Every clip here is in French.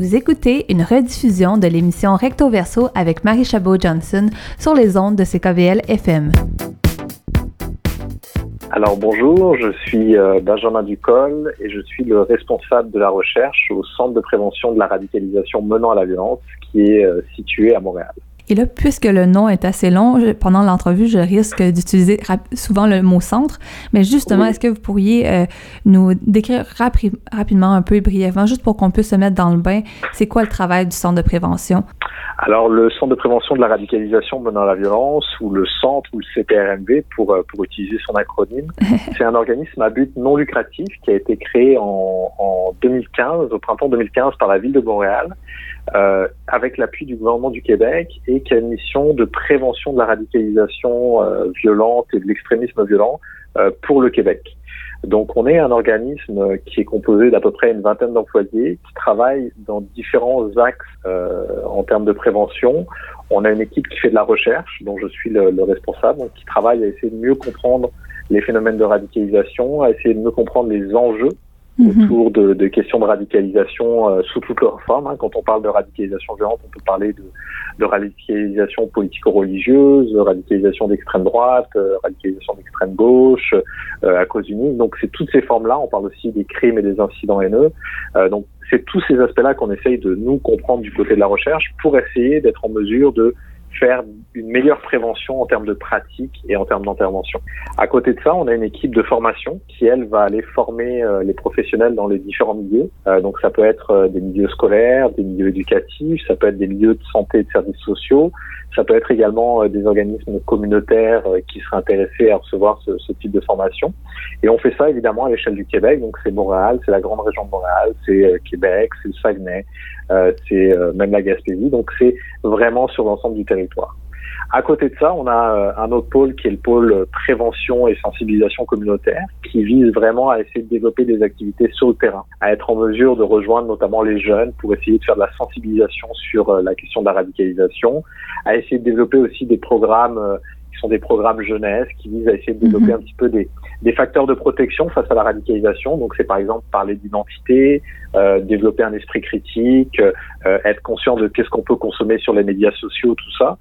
Vous écoutez une rediffusion de l'émission Recto Verso avec Marie Chabot-Johnson sur les ondes de CKVL FM. Alors bonjour, je suis euh, Benjamin Ducol et je suis le responsable de la recherche au Centre de prévention de la radicalisation menant à la violence qui est euh, situé à Montréal. Et là, puisque le nom est assez long, pendant l'entrevue, je risque d'utiliser souvent le mot centre. Mais justement, est-ce que vous pourriez euh, nous décrire rapidement, un peu et brièvement, juste pour qu'on puisse se mettre dans le bain, c'est quoi le travail du centre de prévention? Alors, le Centre de prévention de la radicalisation menant à la violence, ou le Centre, ou le CPRMV, pour, euh, pour utiliser son acronyme, c'est un organisme à but non lucratif qui a été créé en, en 2015, au printemps 2015, par la ville de Montréal, euh, avec l'appui du gouvernement du Québec et qui a une mission de prévention de la radicalisation euh, violente et de l'extrémisme violent euh, pour le Québec. Donc on est un organisme qui est composé d'à peu près une vingtaine d'employés qui travaillent dans différents axes euh, en termes de prévention. On a une équipe qui fait de la recherche, dont je suis le, le responsable, donc qui travaille à essayer de mieux comprendre les phénomènes de radicalisation, à essayer de mieux comprendre les enjeux. Autour de, de, questions de radicalisation euh, sous toutes leurs formes. Hein. Quand on parle de radicalisation violente, on peut parler de, de radicalisation politico-religieuse, radicalisation d'extrême droite, euh, radicalisation d'extrême gauche, euh, à cause unique. Donc c'est toutes ces formes-là. On parle aussi des crimes et des incidents haineux. donc c'est tous ces aspects-là qu'on essaye de nous comprendre du côté de la recherche pour essayer d'être en mesure de faire une meilleure prévention en termes de pratique et en termes d'intervention. À côté de ça, on a une équipe de formation qui, elle, va aller former euh, les professionnels dans les différents milieux. Euh, donc ça peut être euh, des milieux scolaires, des milieux éducatifs, ça peut être des milieux de santé et de services sociaux, ça peut être également des organismes communautaires qui seraient intéressés à recevoir ce, ce, type de formation. Et on fait ça évidemment à l'échelle du Québec. Donc c'est Montréal, c'est la grande région de Montréal, c'est Québec, c'est le Saguenay, c'est même la Gaspésie. Donc c'est vraiment sur l'ensemble du territoire. À côté de ça, on a euh, un autre pôle qui est le pôle prévention et sensibilisation communautaire, qui vise vraiment à essayer de développer des activités sur le terrain, à être en mesure de rejoindre notamment les jeunes pour essayer de faire de la sensibilisation sur euh, la question de la radicalisation, à essayer de développer aussi des programmes euh, qui sont des programmes jeunesse qui visent à essayer de développer mhm. un petit peu des, des facteurs de protection face à la radicalisation. Donc c'est par exemple parler d'identité, euh, développer un esprit critique, euh, être conscient de qu'est-ce qu'on peut consommer sur les médias sociaux, tout ça.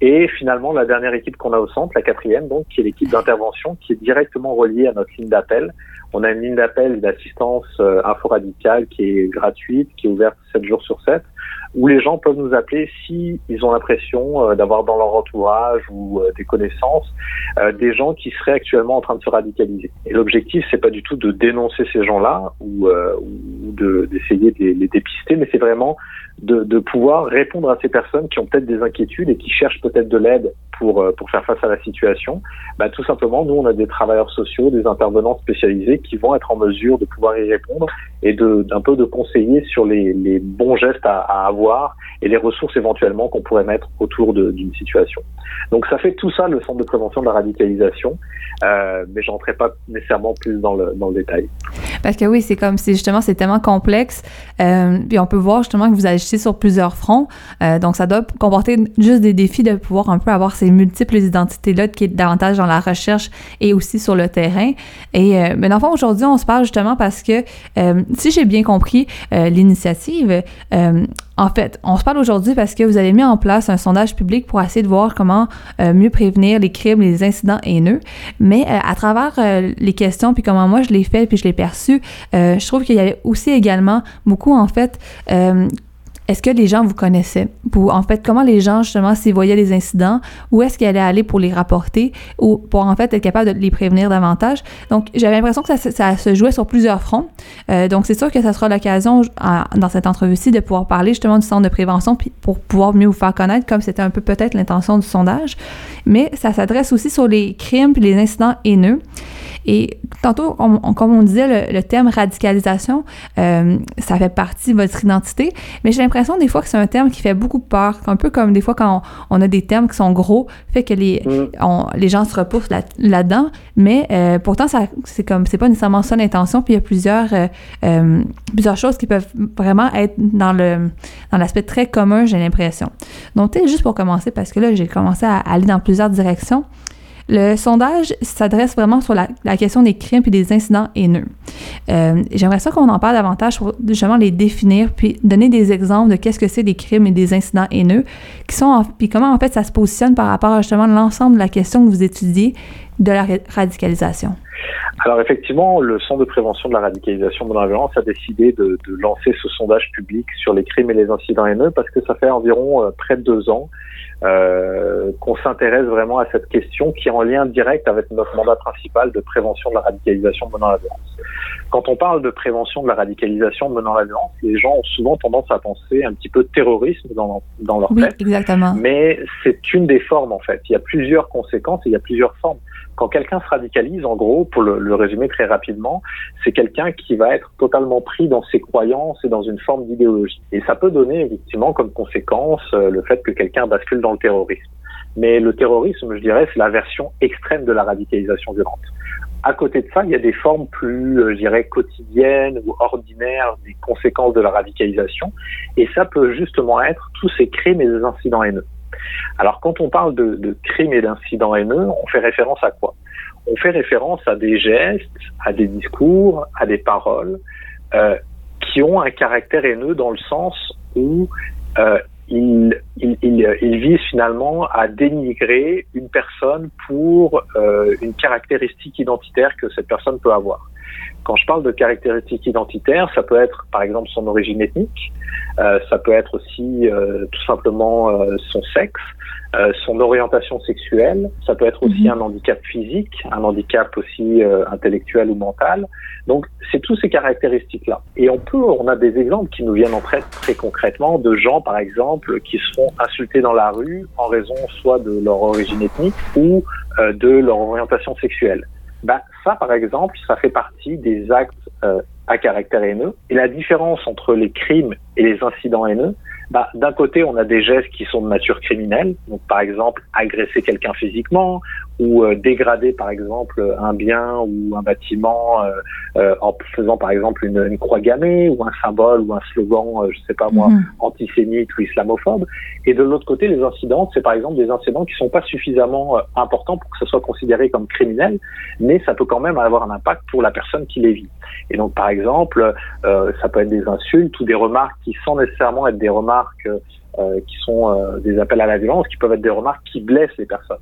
Et finalement, la dernière équipe qu'on a au centre, la quatrième, donc, qui est l'équipe d'intervention, qui est directement reliée à notre ligne d'appel. On a une ligne d'appel d'assistance euh, info-radicale qui est gratuite, qui est ouverte 7 jours sur 7, où les gens peuvent nous appeler si ils ont l'impression euh, d'avoir dans leur entourage ou euh, des connaissances euh, des gens qui seraient actuellement en train de se radicaliser. Et l'objectif, c'est pas du tout de dénoncer ces gens-là ou, d'essayer de, les, dépister, mais c'est vraiment de, pouvoir répondre à ces personnes qui ont peut-être des inquiétudes et qui cherchent peut-être de l'aide pour, faire face à la situation. Bah, tout simplement, nous, on a des travailleurs sociaux, des intervenants spécialisés qui vont être en mesure de pouvoir y répondre et d'un peu de conseiller sur les, bons gestes à avoir et les ressources éventuellement qu'on pourrait mettre autour d'une situation. Donc ça fait tout ça le centre de prévention de la radicalisation, euh, mais je rentrerai pas nécessairement plus dans le, dans le détail. Parce que oui, c'est comme c'est justement c'est tellement complexe, euh, puis on peut voir justement que vous agissez sur plusieurs fronts, euh, donc ça doit comporter juste des défis de pouvoir un peu avoir ces multiples identités là qui est davantage dans la recherche et aussi sur le terrain. Et euh, mais dans aujourd'hui on se parle justement parce que si j'ai bien compris l'initiative, en fait, on se parle aujourd'hui parce que vous avez mis en place un sondage public pour essayer de voir comment euh, mieux prévenir les crimes, les incidents haineux. Mais euh, à travers euh, les questions, puis comment moi je l'ai fait, puis je l'ai perçu, je trouve qu'il y avait aussi également beaucoup, en fait, est-ce que les gens vous connaissaient? Pour, en fait, comment les gens, justement, s'ils voyaient les incidents, où est-ce qu'ils allaient aller pour les rapporter? Ou pour, en fait, être capable de les prévenir davantage? Donc, j'avais l'impression que ça, se jouait sur plusieurs fronts. Euh, donc, c'est sûr que ça sera l'occasion, dans cette entrevue-ci, de pouvoir parler justement du centre de prévention pour pouvoir mieux vous faire connaître, comme c'était un peu peut-être l'intention du sondage. Mais ça s'adresse aussi sur les crimes puis les incidents haineux. Et tantôt, comme on disait, le, terme radicalisation, euh, ça fait partie de votre identité, mais j'ai l'impression des fois que c'est un terme qui fait beaucoup peur, un peu comme des fois quand on, a des termes qui sont gros, fait que les, mm. les gens se repoussent là, dedans mais euh, pourtant, c'est comme, c'est pas nécessairement ça l'intention, puis il y a plusieurs, euh, plusieurs choses qui peuvent vraiment être dans le dans l'aspect très commun, j'ai l'impression. Donc, juste pour commencer, parce que là, j'ai commencé à aller dans plusieurs directions, Le sondage s'adresse vraiment sur la, question des crimes et des incidents haineux. Euh, j'aimerais ça qu'on en parle davantage pour justement les définir puis donner des exemples de qu'est-ce que c'est des crimes et des incidents haineux, qui sont puis comment en fait ça se positionne par rapport à justement l'ensemble de la question que vous étudiez de la radicalisation. Alors effectivement, le Centre de prévention de la radicalisation de la violence a décidé de, de, lancer ce sondage public sur les crimes et les incidents haineux parce que ça fait environ euh, près de deux ans euh, qu'on s'intéresse vraiment à cette question qui est en lien direct avec notre mandat principal de prévention de la radicalisation menant la violence. Quand on parle de prévention de la radicalisation menant à la violence, les gens ont souvent tendance à penser un petit peu de terrorisme dans, dans leur oui, Exactement. Mais c'est une des formes en fait. Il y a plusieurs conséquences et il y a plusieurs formes. Quand quelqu'un se radicalise, en gros, pour le, le résumer très rapidement, c'est quelqu'un qui va être totalement pris dans ses croyances et dans une forme d'idéologie. Et ça peut donner effectivement comme conséquence euh, le fait que quelqu'un bascule dans le terrorisme. Mais le terrorisme, je dirais, c'est la version extrême de la radicalisation violente. À côté de ça, il y a des formes plus, euh, je dirais, quotidiennes ou ordinaires des conséquences de la radicalisation. Et ça peut justement être tous ces crimes et des incidents haineux. Alors quand on parle de, crimes et d'incidents haineux, on fait référence à quoi? On fait référence à des gestes, à des discours, à des paroles euh, qui ont un caractère haineux dans le sens où euh, ils, ils, ils, visent finalement à dénigrer une personne pour euh, une caractéristique identitaire que cette personne peut avoir. Quand je parle de caractéristiques identitaires, ça peut être par exemple son origine ethnique, euh, ça peut être aussi euh, tout simplement euh, son sexe, euh, son orientation sexuelle, ça peut être aussi mhm. un handicap physique, un handicap aussi intellectuel ou mental. Donc c'est tous ces caractéristiques-là. Et on peut, on a des exemples qui nous viennent en tête très concrètement de gens par exemple qui seront insultés dans la rue en raison soit de leur origine ethnique ou de leur orientation sexuelle. Ben, ça, par exemple, ça fait partie des actes euh, à caractère haineux. Et la différence entre les crimes et les incidents haineux, bah, d'un côté, on a des gestes qui sont de nature criminelle, donc par exemple agresser quelqu'un physiquement ou euh, dégrader par exemple un bien ou un bâtiment euh, euh en faisant par exemple une, une, croix gammée ou un symbole ou un slogan, euh, je sais pas moi, mhm. antisémite ou islamophobe. Et de l'autre côté, les incidents, c'est par exemple des incidents qui sont pas suffisamment importants pour que ce soit considéré comme criminel, mais ça peut quand même avoir un impact pour la personne qui les vit. Et donc par exemple, ça peut être des insultes ou des remarques qui sans nécessairement être des remarques euh, qui sont euh, des appels à la violence, qui peuvent être des remarques qui blessent les personnes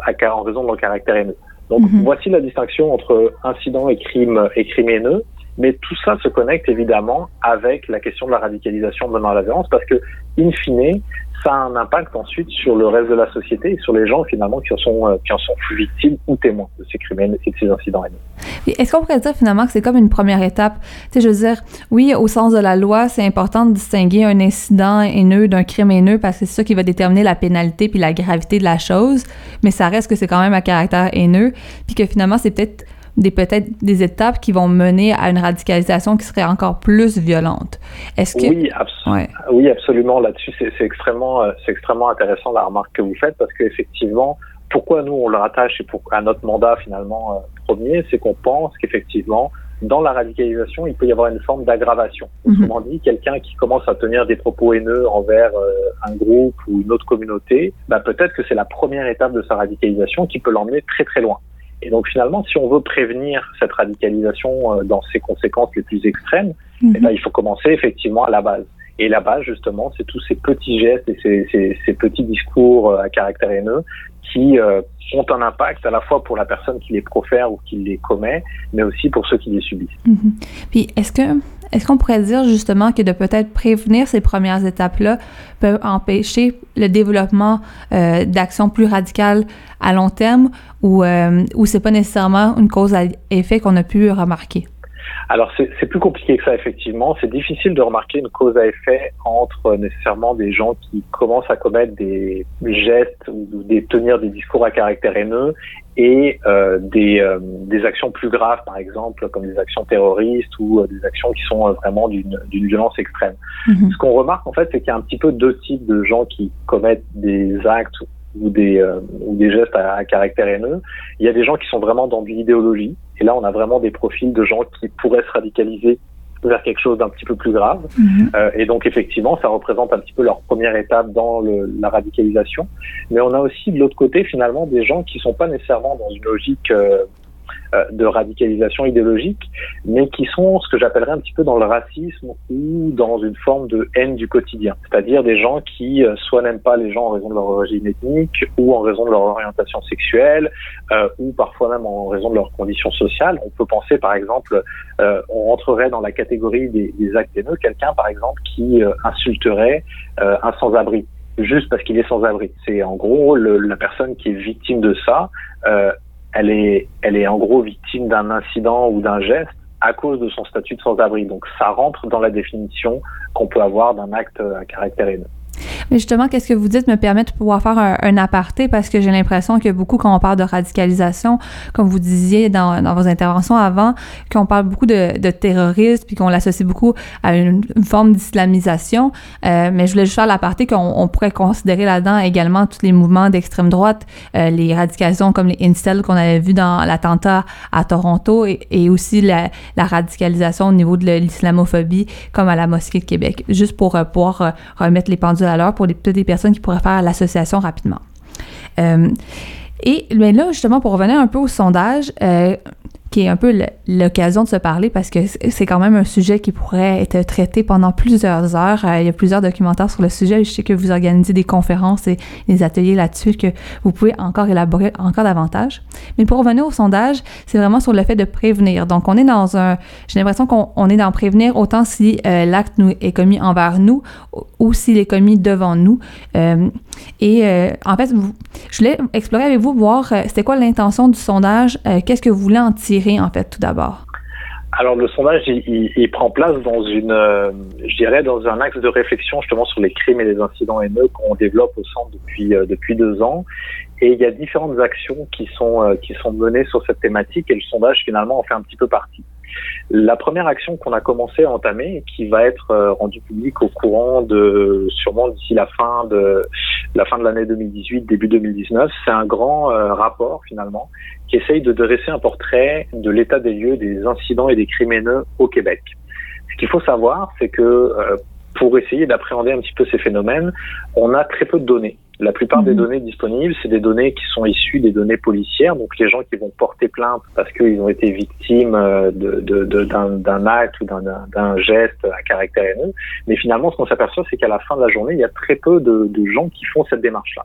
en raison de leur caractère haineux. Donc mhm. voici la distinction entre incident et crime et crime haineux. Mais tout ça se connecte évidemment avec la question de la radicalisation menant à la violence parce que, in fine, un impact ensuite sur le reste de la société et sur les gens finalement qui en sont, euh, qui en sont victimes ou témoins de ces crimes et de ces incidents. Est-ce qu'on pourrait dire finalement que c'est comme une première étape? Tu sais, je veux dire, oui, au sens de la loi, c'est important de distinguer un incident haineux d'un crime haineux parce que c'est ça qui va déterminer la pénalité puis la gravité de la chose, mais ça reste que c'est quand même à caractère haineux puis que finalement, c'est peut-être des peut-être des étapes qui vont mener à une radicalisation qui serait encore plus violente. Est-ce que oui, oui absolument là-dessus c'est extrêmement euh, c'est extrêmement intéressant la remarque que vous faites parce qu'effectivement pourquoi nous on le rattache et pour à notre mandat finalement euh, premier c'est qu'on pense qu'effectivement dans la radicalisation, il peut y avoir une forme d'aggravation. Mhm. Autrement dit, quelqu'un qui commence à tenir des propos haineux envers euh, un groupe ou une autre communauté, bah, peut-être que c'est la première étape de sa radicalisation qui peut l'emmener très très loin. Et donc finalement, si on veut prévenir cette radicalisation euh, dans ses conséquences les plus extrêmes, eh mhm. il faut commencer effectivement à la base. Et la base, justement, c'est tous ces petits gestes et ces, ces, ces petits discours euh, à caractère haineux qui euh, ont un impact à la fois pour la personne qui les profère ou qui les commet, mais aussi pour ceux qui les subissent. Mhm. Puis est-ce que est-ce qu'on pourrait dire justement que de peut-être prévenir ces premières étapes-là peut empêcher le développement euh, d'actions plus radicales à long terme ou, euh, ou c'est pas nécessairement une cause à effet qu'on a pu remarquer? Alors c'est plus compliqué que ça effectivement. C'est difficile de remarquer une cause à effet entre nécessairement des gens qui commencent à commettre des gestes ou des tenir des discours à caractère haineux et euh, des, euh, des actions plus graves, par exemple, comme des actions terroristes ou euh, des actions qui sont vraiment d'une violence extrême. Mm-hmm. Ce qu'on remarque en fait, c'est qu'il y a un petit peu deux types de gens qui commettent des actes ou des, ou des gestes à, à, caractère haineux. Il y a des gens qui sont vraiment dans de l'idéologie, et là on a vraiment des profils de gens qui pourraient se radicaliser vers quelque chose d'un petit peu plus grave. Mhm. Euh, et donc effectivement, ça représente un petit peu leur première étape dans le, la radicalisation. Mais on a aussi de l'autre côté finalement des gens qui sont pas nécessairement dans une logique euh, euh, de radicalisation idéologique, mais qui sont ce que j'appellerais un petit peu dans le racisme ou dans une forme de haine du quotidien. C'est-à-dire des gens qui euh, soit n'aiment pas les gens en raison de leur origine ethnique ou en raison de leur orientation sexuelle euh, ou parfois même en raison de leur condition sociale. On peut penser par exemple, on rentrerait dans la catégorie des, actes haineux, quelqu'un par exemple qui insulterait un sans-abri juste parce qu'il est sans abri. C'est en gros la personne qui est victime de ça euh, elle est, elle est en gros victime d'un incident ou d'un geste à cause de son statut de sans-abri. Donc ça rentre dans la définition qu'on peut avoir d'un acte à caractère haineux. Mais justement, qu'est-ce que vous dites me permet de pouvoir faire un, aparté? Parce que j'ai l'impression que beaucoup, quand on parle de radicalisation, comme vous disiez dans, vos interventions avant, qu'on parle beaucoup de, de terrorisme puis qu'on l'associe beaucoup à une, forme d'islamisation. Euh, mais je voulais juste faire l'aparté qu'on on pourrait considérer là-dedans également tous les mouvements d'extrême droite, euh, les radicalisations comme les incels qu'on avait vu dans l'attentat à Toronto et, aussi la, radicalisation au niveau de l'islamophobie comme à la mosquée de Québec. Juste pour euh, pouvoir remettre les pendules à l'heure pour les, petites personnes qui pourraient faire l'association rapidement. Euh, et mais là, justement, pour revenir un peu au sondage, euh, qui est un peu l'occasion de se parler parce que c'est quand même un sujet qui pourrait être traité pendant plusieurs heures. Euh, il y a plusieurs documentaires sur le sujet. Je sais que vous organisez des conférences et des ateliers là-dessus que vous pouvez encore élaborer encore davantage. Mais pour revenir au sondage, c'est vraiment sur le fait de prévenir. Donc, on est dans un... J'ai l'impression qu'on est dans prévenir autant si euh, l'acte est commis envers nous ou s'il est commis devant nous. Euh, et en fait, je voulais explorer avec vous, voir c'était quoi l'intention du sondage, qu'est-ce que vous voulez en tirer en fait, tout d'abord? Alors le sondage, il, prend place dans une, euh, je dirais, dans un axe de réflexion justement sur les crimes et les incidents haineux qu'on développe au centre depuis euh, depuis deux ans. Et il y a différentes actions qui sont euh, qui sont menées sur cette thématique et le sondage finalement en fait un petit peu partie. La première action qu'on a commencé à entamer, qui va être euh, rendue publique au courant de sûrement d'ici la fin de la fin de l'année 2018, début 2019, c'est un grand euh, rapport finalement qui essaye de dresser un portrait de l'état des lieux des incidents et des criminels au Québec. Ce qu'il faut savoir, c'est que euh, pour essayer d'appréhender un petit peu ces phénomènes, on a très peu de données. La plupart des mhm. données disponibles, c'est des données qui sont issues des données policières, donc les gens qui vont porter plainte parce qu'ils ont été victimes euh, d'un de, de, acte ou d'un geste à caractère haineux. Mais finalement, ce qu'on s'aperçoit, c'est qu'à la fin de la journée, il y a très peu de, gens qui font cette démarche-là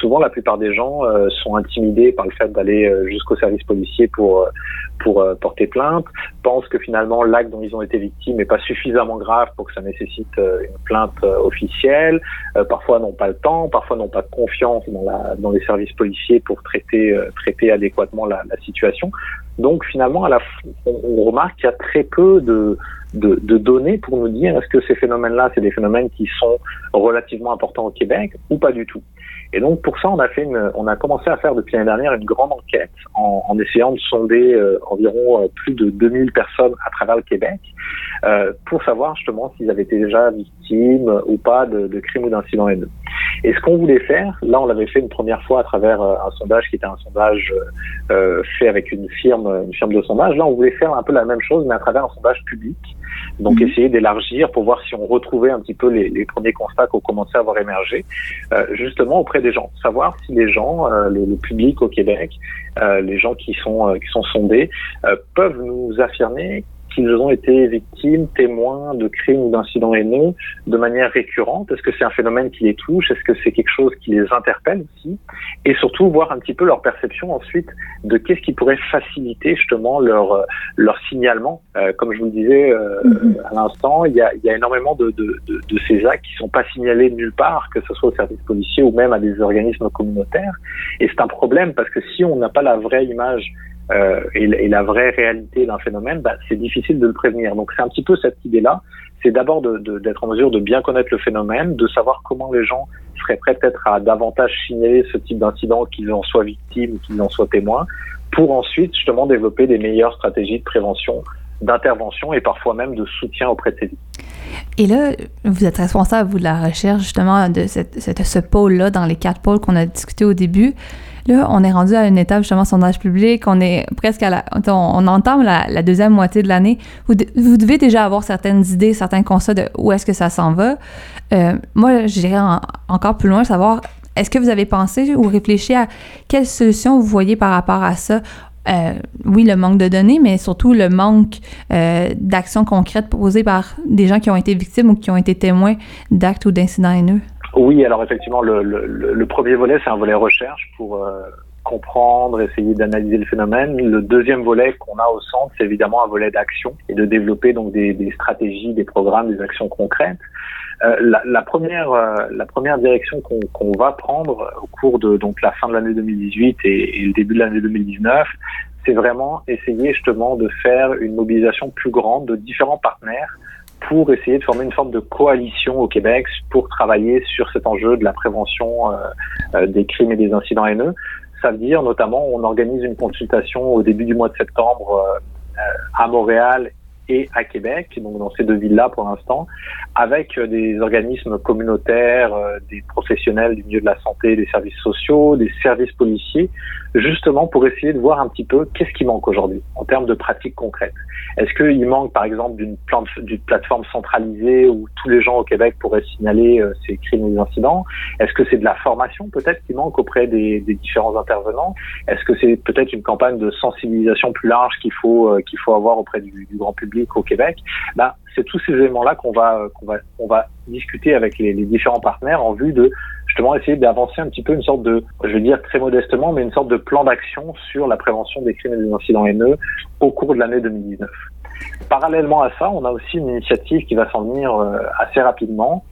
souvent la plupart des gens euh, sont intimidés par le fait d'aller euh, jusqu'au service policier pour euh, pour porter plainte, pensent que finalement l'acte dont ils ont été victimes n'est pas suffisamment grave pour que ça nécessite une plainte officielle, parfois n'ont pas le temps, parfois n'ont pas de confiance dans les services policiers pour traiter traiter adéquatement la, situation. Donc finalement, à la, on, on remarque qu'il y a très peu de, données pour nous dire est-ce que ces phénomènes-là, c'est des phénomènes qui sont relativement importants au Québec ou pas du tout. Et donc pour ça, on a commencé à faire depuis l'année dernière une grande enquête en, essayant de sonder euh, environ euh, plus de 2000 personnes à travers le Québec euh, pour savoir justement s'ils avaient été déjà victimes ou pas de, de crimes ou d'incidents haineux. Et ce qu'on voulait faire, là on l'avait fait une première fois à travers euh, un sondage qui était un sondage euh, fait avec une firme, une firme de sondage. Là on voulait faire un peu la même chose mais à travers un sondage public. Donc mhm. essayer d'élargir pour voir si on retrouvait un petit peu les, les premiers constats qui ont commencé à avoir émergé, euh, justement auprès des gens, savoir si les gens, euh, le, le, public au Québec, euh, les gens qui sont qui sont sondés, peuvent nous affirmer qu'ils ont été victimes, témoins de crimes ou d'incidents haineux de manière récurrente Est-ce que c'est un phénomène qui les touche? Est-ce que c'est quelque chose qui les interpelle aussi? Et surtout voir un petit peu leur perception ensuite de qu'est-ce qui pourrait faciliter justement leur leur signalement. Euh, comme je vous le disais euh, mm-hmm. à l'instant, il y a, il y a énormément de, de, de, de, ces actes qui sont pas signalés nulle part, que ce soit au service policier ou même à des organismes communautaires. Et c'est un problème parce que si on n'a pas la vraie image euh, et, et, la vraie réalité d'un phénomène, bah, c'est difficile de le prévenir. Donc c'est un petit peu cette idée-là, c'est d'abord d'être de, en mesure de bien connaître le phénomène, de savoir comment les gens seraient prêts peut-être à davantage signaler ce type d'incident, qu'ils en soient victimes qu'ils en soient témoins, pour ensuite justement développer des meilleures stratégies de prévention d'intervention et parfois même de soutien auprès de ces victimes. Et là, vous êtes responsable, vous, de la recherche, justement, de cette, ce pôle-là, dans les quatre pôles qu'on a discuté au début. Là, on est rendu à une étape, justement, sondage public. On est presque à la. On, entame la, deuxième moitié de l'année. Vous, vous, devez déjà avoir certaines idées, certains constats de où est-ce que ça s'en va. Euh, moi, j'irais encore plus loin, savoir est-ce que vous avez pensé ou réfléchi à quelles solutions vous voyez par rapport à ça? Euh, oui, le manque de données, mais surtout le manque euh, d'actions concrètes posées par des gens qui ont été victimes ou qui ont été témoins d'actes ou d'incidents haineux. Oui, alors effectivement, le, premier volet, c'est un volet recherche pour euh, comprendre, essayer d'analyser le phénomène. Le deuxième volet qu'on a au centre, c'est évidemment un volet d'action et de développer donc des stratégies, des programmes, des actions concrètes. Euh, la, première, euh, la première direction qu'on qu'on va prendre au cours de donc la fin de l'année 2018 et, et, le début de l'année 2019, c'est vraiment essayer justement de faire une mobilisation plus grande de différents partenaires pour essayer de former une forme de coalition au Québec pour travailler sur cet enjeu de la prévention euh, euh des crimes et des incidents haineux. Ça veut dire notamment on organise une consultation au début du mois de septembre euh, à Montréal et à Québec, donc dans ces deux villes-là pour l'instant, avec euh, des organismes communautaires, euh, des professionnels du milieu de la santé, des services sociaux, des services policiers, justement pour essayer de voir un petit peu qu'est-ce qui manque aujourd'hui en termes de pratiques concrètes. Est-ce qu'il manque par exemple d'une plateforme centralisée où tous les gens au Québec pourraient signaler euh, ces crimes ou incidents? Est-ce que c'est de la formation peut-être qui manque auprès des, différents intervenants? Est-ce que c'est peut-être une campagne de sensibilisation plus large qu'il faut qu'il faut avoir auprès du grand public? Au Québec, bah, c'est tous ces éléments-là qu'on va, qu'on va, on va discuter avec les, les, différents partenaires en vue de justement essayer d'avancer un petit peu une sorte de, je vais dire très modestement, mais une sorte de plan d'action sur la prévention des crimes et des incidents haineux au cours de l'année 2019. Parallèlement à ça, on a aussi une initiative qui va s'en venir euh, assez rapidement.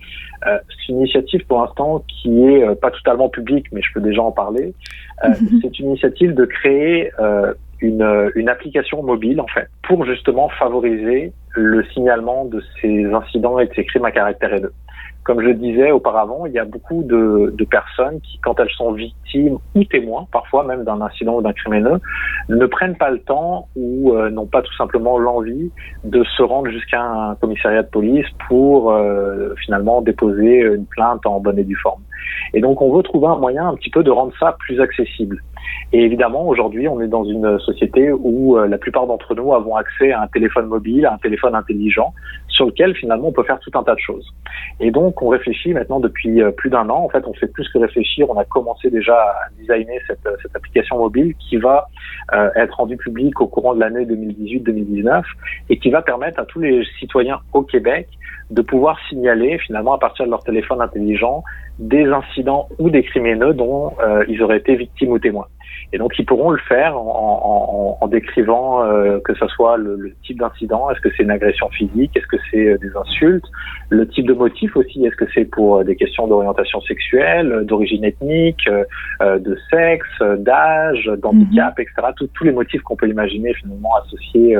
Euh, c'est une initiative pour l'instant qui est euh, pas totalement publique, mais je peux déjà en parler. Euh, c'est une initiative de créer une, une application mobile en fait pour justement favoriser le signalement de ces incidents et de ces crimes à caractère haineux. Comme je disais auparavant, il y a beaucoup de, de, personnes qui, quand elles sont victimes ou témoins, parfois même d'un incident ou d'un crime haineux, ne prennent pas le temps ou euh, n'ont pas tout simplement l'envie de se rendre jusqu'à un commissariat de police pour euh, finalement déposer une plainte en bonne et due forme. Et donc on veut trouver un moyen un petit peu de rendre ça plus accessible. Et évidemment, aujourd'hui, on est dans une société où euh, la plupart d'entre nous avons accès à un téléphone mobile, à un téléphone intelligent, sur lequel finalement on peut faire tout un tas de choses. Et donc, on réfléchit maintenant depuis euh, plus d'un an. En fait, on fait plus que réfléchir. On a commencé déjà à designer cette, euh, cette application mobile qui va être rendue publique au courant de l'année 2018-2019 et qui va permettre à tous les citoyens au Québec de pouvoir signaler finalement à partir de leur téléphone intelligent des incidents ou des criminels dont ils auraient été victimes ou témoins. Et donc, ils pourront le faire en, en, en décrivant euh, que ce soit le, le type d'incident, est-ce que c'est une agression physique, est-ce que c'est euh, des insultes, le type de motif aussi, est-ce que c'est pour euh, des questions d'orientation sexuelle, d'origine ethnique, euh, de sexe, d'âge, d'handicap, mhm. etc. tous les motifs qu'on peut imaginer finalement associés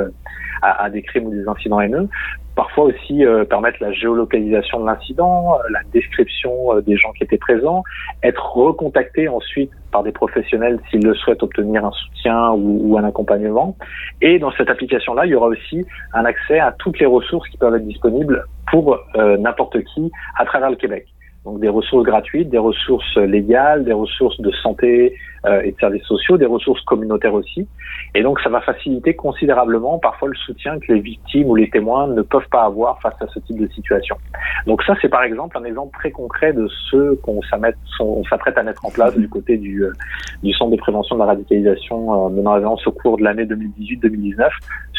à, à, des crimes ou des incidents haineux parfois aussi euh, permettre la géolocalisation de l'incident, la description des gens qui étaient présents, être recontacté ensuite par des professionnels s'ils le souhaitent obtenir un soutien ou, ou, un accompagnement. Et dans cette application-là, il y aura aussi un accès à toutes les ressources qui peuvent être disponibles pour euh, n'importe qui à travers le Québec. Donc des ressources gratuites, des ressources légales, des ressources de santé euh, et de services sociaux, des ressources communautaires aussi. Et donc ça va faciliter considérablement parfois le soutien que les victimes ou les témoins ne peuvent pas avoir face à ce type de situation. Donc ça c'est par exemple un exemple très concret de ce qu'on s'apprête à mettre en place du côté du, euh, du Centre de prévention de la radicalisation euh, menant à au cours de l'année 2018-2019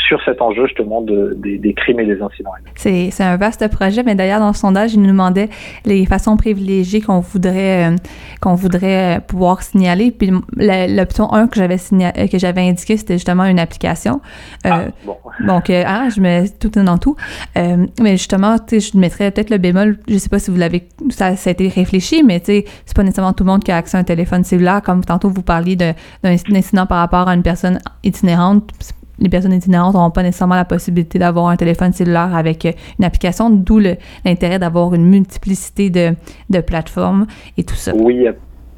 sur cet enjeu justement de, des, des crimes et des incidents. C'est un vaste projet, mais d'ailleurs dans le sondage, il nous demandait les façons privilégiées qu'on voudrait euh, qu'on voudrait pouvoir signaler. Puis l'option 1 que j'avais que j'avais indiqué, c'était justement une application. Euh, ah, bon. Donc, euh, ah, je mets tout dans tout. Euh, mais justement, je mettrais peut-être le bémol. Je sais pas si vous l'avez, ça, ça, a été réfléchi, mais c'est pas nécessairement tout le monde qui a accès à un téléphone cellulaire. Comme tantôt vous parliez d'un incident par rapport à une personne itinérante les personnes itinérantes n'auront pas nécessairement la possibilité d'avoir un téléphone cellulaire avec euh, une application, d'où l'intérêt d'avoir une multiplicité de, de, plateformes et tout ça. Oui,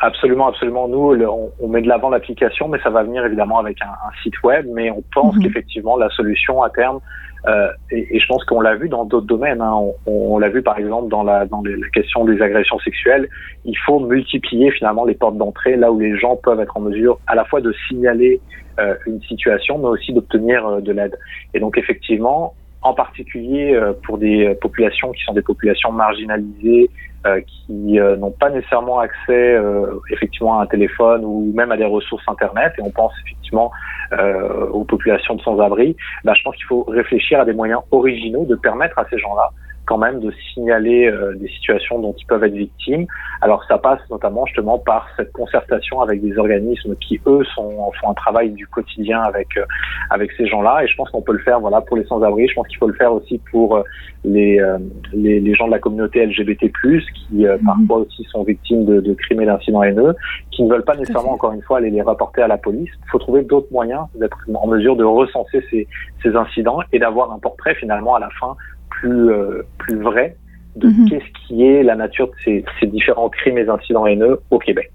absolument, absolument. Nous, on, met de l'avant l'application, mais ça va venir évidemment avec un, un, site web, mais on pense mm-hmm. qu'effectivement, la solution à terme, Euh, et, et, je pense qu'on l'a vu dans d'autres domaines. Hein. On, on l'a vu par exemple dans la dans les, la question des agressions sexuelles. Il faut multiplier finalement les portes d'entrée là où les gens peuvent être en mesure à la fois de signaler euh, une situation, mais aussi d'obtenir euh, de l'aide. Et donc effectivement, en particulier euh, pour des populations qui sont des populations marginalisées, qui n'ont pas nécessairement accès effectivement à un téléphone ou même à des ressources internet, et on pense effectivement aux populations de sans-abri, ben, je pense qu'il faut réfléchir à des moyens originaux de permettre à ces gens-là quand même de signaler euh, des situations dont ils peuvent être victimes. Alors ça passe notamment justement par cette concertation avec des organismes qui eux sont font un travail du quotidien avec euh, avec ces gens-là et je pense qu'on peut le faire voilà pour les sans-abri, je pense qu'il faut le faire aussi pour euh, les, les, les gens de la communauté LGBT+ qui mhm. parfois aussi sont victimes de, de crimes et d'incidents haineux, qui ne veulent pas nécessairement encore une fois aller les rapporter à la police. Il faut trouver d'autres moyens d'être en mesure de recenser ces ces incidents et d'avoir un portrait finalement à la fin plus, euh, plus vrai de mhm. qu'est-ce qui est la nature de ces, ces différents crimes et incidents haineux au Québec.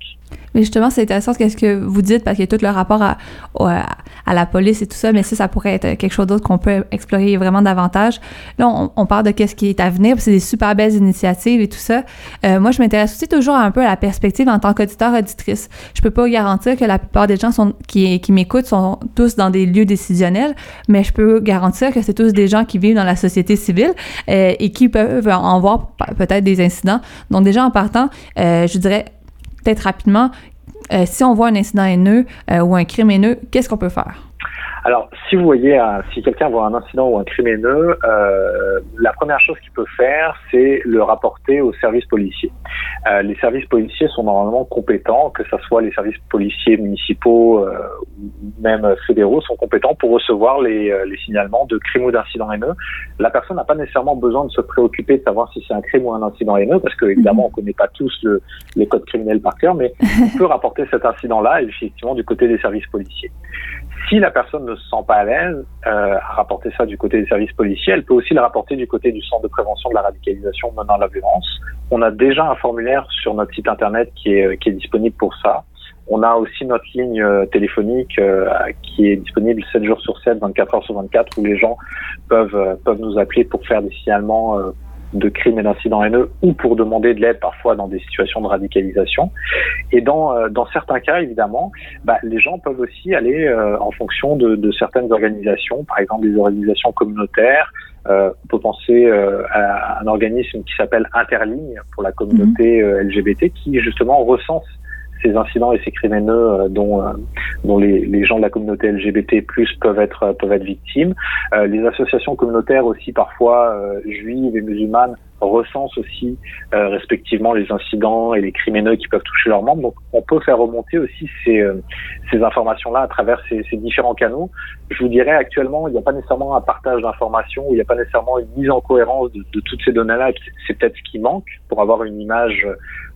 Mais justement, c'est intéressant ce que vous dites parce qu'il y a tout le rapport à, à, la police et tout ça, mais ça, ça pourrait être quelque chose d'autre qu'on peut explorer vraiment davantage. Là, on, parle de qu'est-ce qui est à venir, c'est des super belles initiatives et tout ça. Euh, moi, je m'intéresse aussi toujours un peu à la perspective en tant qu'auditeur, auditrice. Je peux pas garantir que la plupart des gens sont, qui, qui m'écoutent sont tous dans des lieux décisionnels, mais je peux garantir que c'est tous des gens qui vivent dans la société civile euh, et qui peuvent en voir peut-être des incidents. Donc, déjà en partant, euh, je dirais peut-être rapidement, euh, si on voit un incident haineux euh, ou un crime haineux, qu'est-ce qu'on peut faire? Alors, si vous voyez, si quelqu'un voit un incident ou un crime haineux, euh, la première chose qu'il peut faire, c'est le rapporter aux services policiers. Euh, les services policiers sont normalement compétents, que ce soit les services policiers municipaux euh, ou même fédéraux, sont compétents pour recevoir les, euh, les signalements de crimes ou d'incidents haineux. La personne n'a pas nécessairement besoin de se préoccuper de savoir si c'est un crime ou un incident haineux, parce que évidemment, on ne connaît pas tous le, les codes criminels par cœur, mais on peut rapporter cet incident-là effectivement du côté des services policiers. Si la personne ne se sent pas à l'aise euh, à rapporter ça du côté des services policiers, elle peut aussi le rapporter du côté du Centre de prévention de la radicalisation menant la violence. On a déjà un formulaire sur notre site internet qui est, qui est disponible pour ça. On a aussi notre ligne euh, téléphonique euh, qui est disponible 7 jours sur 7, 24 heures sur 24, où les gens peuvent, euh, peuvent nous appeler pour faire des signalements de crimes et d'incidents haineux ou pour demander de l'aide parfois dans des situations de radicalisation. Et dans, euh, dans certains cas, évidemment, bah, les gens peuvent aussi aller euh, en fonction de, de, certaines organisations, par exemple des organisations communautaires. Euh, on peut penser euh, à un organisme qui s'appelle Interligne pour la communauté mhm. LGBT qui justement recense ces incidents et ces criminels euh, dont, euh, dont les, gens de la communauté LGBT+ être peuvent être victimes. Euh, les associations communautaires aussi parfois juives et musulmanes recensent aussi respectivement les incidents et les criminels qui peuvent toucher leurs membres. Donc on peut faire remonter aussi ces, informations-là à travers ces, différents canaux. Je vous dirais actuellement, il n'y a pas nécessairement un partage d'informations, il n'y a pas nécessairement une mise en cohérence de toutes ces données-là. C'est peut-être ce qui manque pour avoir une image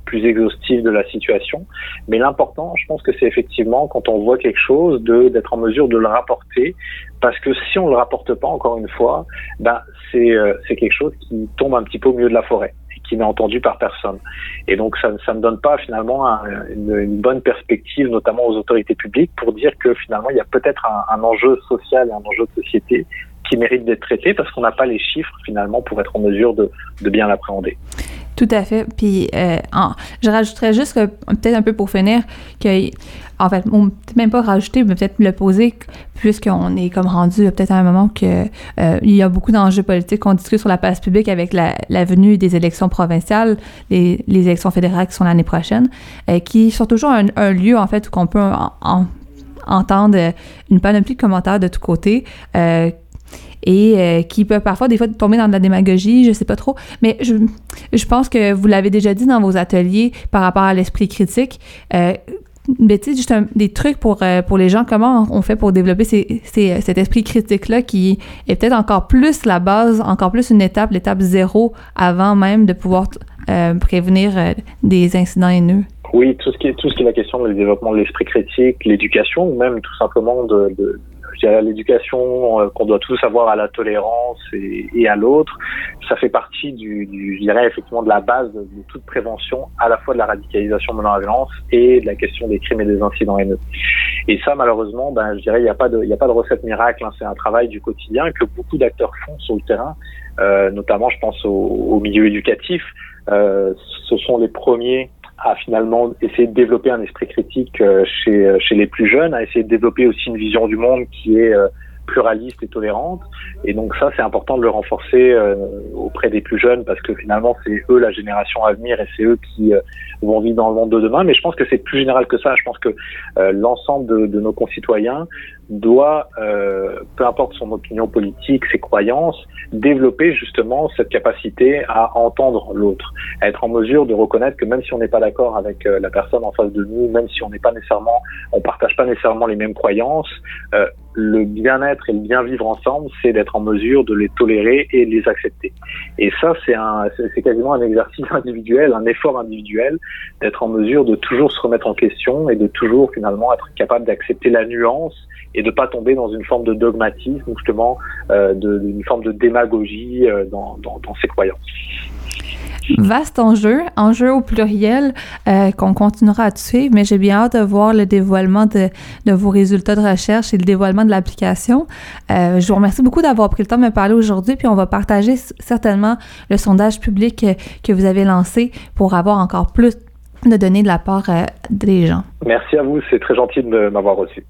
plus exhaustive de la situation. Mais l'important, je pense que c'est effectivement quand on voit quelque chose de d'être en mesure de le rapporter, parce que si on le rapporte pas, encore une fois, ben c'est euh, c'est quelque chose qui tombe un petit peu au milieu de la forêt qui n'est entendu par personne. Et donc ça ça ne donne pas finalement une, bonne perspective, notamment aux autorités publiques, pour dire que finalement il y a peut-être un enjeu social et un enjeu de société qui mérite d'être traité parce qu'on n'a pas les chiffres finalement pour être en mesure de, bien l'appréhender. Tout à fait. Puis, euh, je rajouterais juste peut-être un peu pour finir, que, en fait, même pas rajouter, mais peut-être le poser, puisqu'on est comme rendu peut-être à un moment que euh, il y a beaucoup d'enjeux politiques qu'on discute sur la place publique avec la, venue des élections provinciales, les, élections fédérales qui sont l'année prochaine, euh, qui sont toujours un, lieu, en fait, où on peut entendre une panoplie de commentaires de tous côtés et euh, qui peut parfois des fois tomber dans de la démagogie, je sais pas trop, mais je, pense que vous l'avez déjà dit dans vos ateliers par rapport à l'esprit critique. Euh, sais, juste des trucs pour, euh, pour les gens, comment on fait pour développer cet esprit critique-là qui est peut-être encore plus la base, encore plus une étape, l'étape zéro, avant même de pouvoir euh, prévenir des incidents haineux? Oui, tout ce qui est, tout ce qui est la question du développement de l'esprit critique, l'éducation, ou même tout simplement de l'éducation euh, qu'on doit tous avoir à la tolérance et, et à l'autre, ça fait partie du, du, je dirais effectivement de la base de, toute prévention, à la fois de la radicalisation menant à la violence et de la question des crimes et des incidents haineux. Et ça, malheureusement, ben, je dirais, il n'y a pas de, il a pas de recette miracle. Hein. C'est un travail du quotidien que beaucoup d'acteurs font sur le terrain, euh, notamment, je pense au, au milieu éducatif. Euh, ce sont les premiers à finalement essayer de développer un esprit critique euh, chez, euh, chez les plus jeunes, à essayer de développer aussi une vision du monde qui est euh, pluraliste et tolérante. Et donc ça, c'est important de le renforcer auprès des plus jeunes parce que finalement, c'est eux la génération à venir et c'est eux qui vont vivre dans le monde de demain. Mais je pense que c'est plus général que ça. Je pense que l'ensemble de, de, nos concitoyens doit, peu importe son opinion politique, ses croyances, développer justement cette capacité à entendre l'autre, à être en mesure de reconnaître que même si on n'est pas d'accord avec euh, la personne en face de nous, même si on n'est pas nécessairement, on partage pas nécessairement les mêmes croyances, euh, le bien-être et le bien vivre ensemble, c'est d'être en mesure de les tolérer et les accepter. Et ça, c'est un, c'est quasiment un exercice individuel, un effort individuel, d'être en mesure de toujours se remettre en question et de toujours finalement être capable d'accepter la nuance et de pas tomber dans une forme de dogmatisme justement euh, d'une forme de démagogie euh, dans, dans, dans ses croyances. Vaste enjeu, enjeu au pluriel euh, qu'on continuera à suivre, mais j'ai bien hâte de voir le dévoilement de, de, vos résultats de recherche et le dévoilement de l'application. Euh, je vous remercie beaucoup d'avoir pris le temps de me parler aujourd'hui, puis on va partager certainement le sondage public que, que vous avez lancé pour avoir encore plus de données de la part euh, des gens. Merci à vous, c'est très gentil de m'avoir reçu.